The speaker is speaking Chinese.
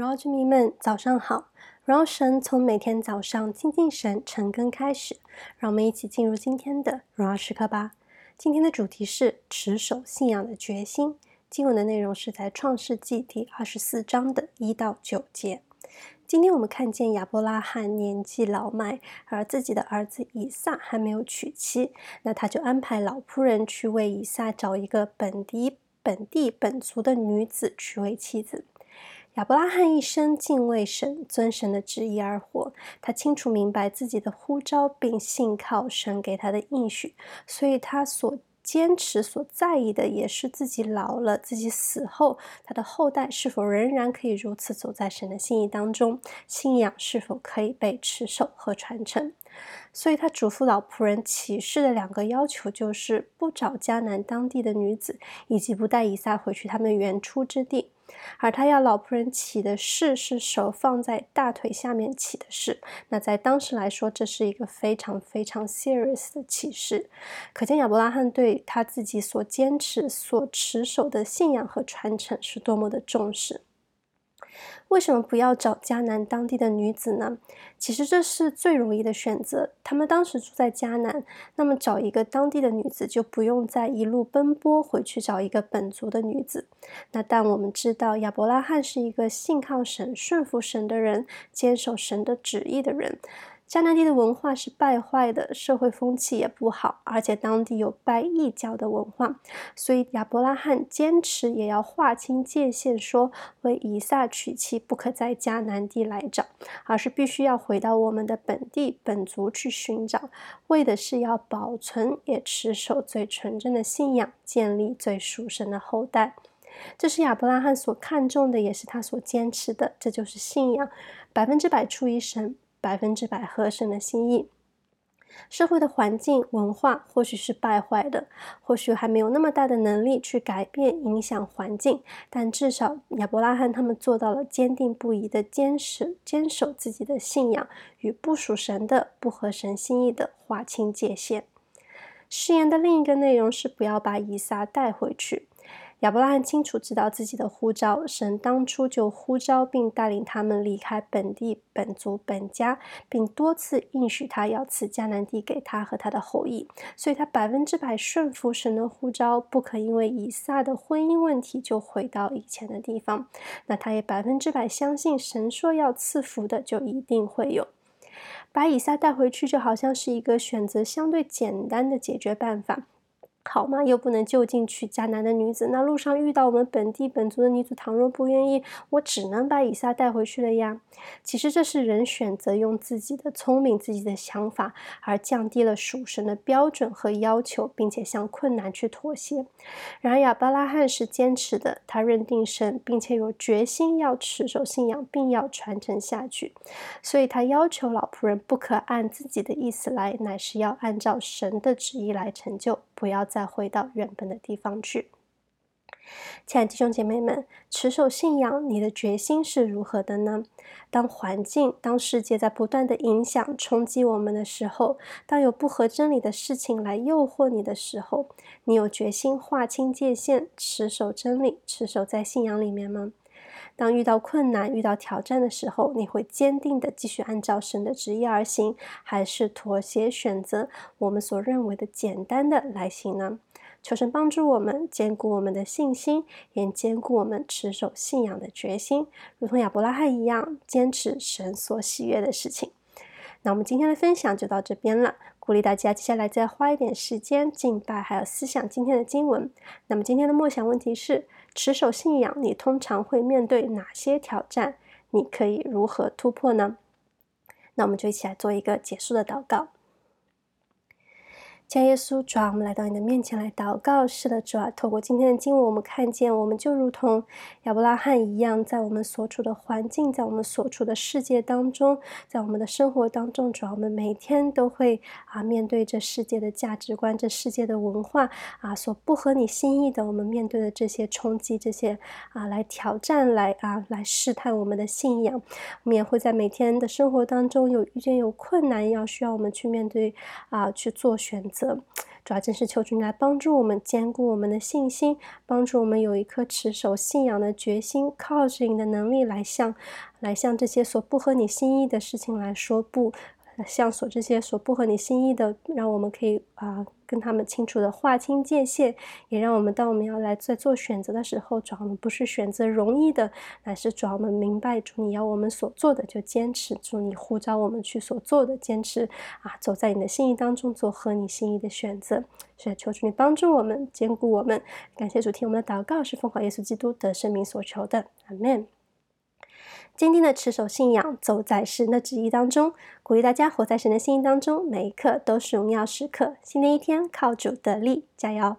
荣耀之民们，早上好！荣耀神从每天早上亲近神、晨更开始，让我们一起进入今天的荣耀时刻吧。今天的主题是持守信仰的决心。经文的内容是在创世纪第二十四章的一到九节。今天我们看见亚伯拉罕年纪老迈，而自己的儿子以撒还没有娶妻，那他就安排老仆人去为以撒找一个本地本地本族的女子娶为妻子。亚伯拉罕一生敬畏神，遵神的旨意而活。他清楚明白自己的呼召，并信靠神给他的应许，所以他所坚持、所在意的，也是自己老了、自己死后，他的后代是否仍然可以如此走在神的心意当中，信仰是否可以被持守和传承。所以他嘱咐老仆人起誓的两个要求，就是不找迦南当地的女子，以及不带以撒回去他们原出之地。而他要老仆人起的誓是手放在大腿下面起的誓。那在当时来说，这是一个非常非常 serious 的起誓。可见亚伯拉罕对他自己所坚持、所持守的信仰和传承是多么的重视。为什么不要找迦南当地的女子呢？其实这是最容易的选择。他们当时住在迦南，那么找一个当地的女子，就不用再一路奔波回去找一个本族的女子。那但我们知道，亚伯拉罕是一个信靠神、顺服神的人，坚守神的旨意的人。迦南地的文化是败坏的，社会风气也不好，而且当地有拜异教的文化，所以亚伯拉罕坚持也要划清界限，说为以撒娶妻不可在迦南地来找，而是必须要回到我们的本地本族去寻找，为的是要保存也持守最纯正的信仰，建立最属神的后代。这是亚伯拉罕所看重的，也是他所坚持的，这就是信仰，百分之百出于神。百分之百合神的心意。社会的环境文化或许是败坏的，或许还没有那么大的能力去改变影响环境，但至少亚伯拉罕他们做到了坚定不移的坚持坚守自己的信仰，与不属神的、不合神心意的划清界限。誓言的另一个内容是不要把以撒带回去。亚伯拉罕清楚知道自己的呼召，神当初就呼召并带领他们离开本地本族本家，并多次应许他要赐迦南地给他和他的后裔，所以他百分之百顺服神的呼召，不可因为以撒的婚姻问题就回到以前的地方。那他也百分之百相信神说要赐福的就一定会有。把以撒带回去就好像是一个选择相对简单的解决办法。好吗？又不能就近娶迦南的女子。那路上遇到我们本地本族的女子，倘若不愿意，我只能把以撒带回去了呀。其实这是人选择用自己的聪明、自己的想法，而降低了属神的标准和要求，并且向困难去妥协。然而亚伯拉罕是坚持的，他认定神，并且有决心要持守信仰，并要传承下去。所以他要求老仆人不可按自己的意思来，乃是要按照神的旨意来成就，不要。再回到原本的地方去。亲爱的弟兄姐妹们，持守信仰，你的决心是如何的呢？当环境、当世界在不断的影响、冲击我们的时候，当有不合真理的事情来诱惑你的时候，你有决心划清界限，持守真理，持守在信仰里面吗？当遇到困难、遇到挑战的时候，你会坚定的继续按照神的旨意而行，还是妥协选择我们所认为的简单的来行呢？求神帮助我们坚固我们的信心，也坚固我们持守信仰的决心，如同亚伯拉罕一样，坚持神所喜悦的事情。那我们今天的分享就到这边了，鼓励大家接下来再花一点时间敬拜，还有思想今天的经文。那么今天的默想问题是：持守信仰，你通常会面对哪些挑战？你可以如何突破呢？那我们就一起来做一个结束的祷告。亲耶稣，主啊，我们来到你的面前来祷告。是的，主啊，透过今天的经文，我们看见，我们就如同亚伯拉罕一样，在我们所处的环境，在我们所处的世界当中，在我们的生活当中，主啊，我们每天都会啊面对这世界的价值观、这世界的文化啊所不合你心意的，我们面对的这些冲击、这些啊来挑战、来啊来试探我们的信仰。我们也会在每天的生活当中有遇见有困难，要需要我们去面对啊去做选择。则。主要正是求主来帮助我们坚固我们的信心，帮助我们有一颗持守信仰的决心，靠着你的能力来向来向这些所不合你心意的事情来说不。像所这些所不合你心意的，让我们可以啊、跟他们清楚的划清界限，也让我们当我们要来在做选择的时候，主要我们不是选择容易的，乃是主要我们明白主你要我们所做的就坚持，主你呼召我们去所做的坚持啊，走在你的心意当中，做合你心意的选择。所以求主你帮助我们，坚固我们。感谢主听我们的祷告，是奉靠耶稣基督得圣名所求的，阿门。坚定的持守信仰，走在神的旨意当中，鼓励大家活在神的心意当中，每一刻都是荣耀时刻。新的一天，靠主得力，加油！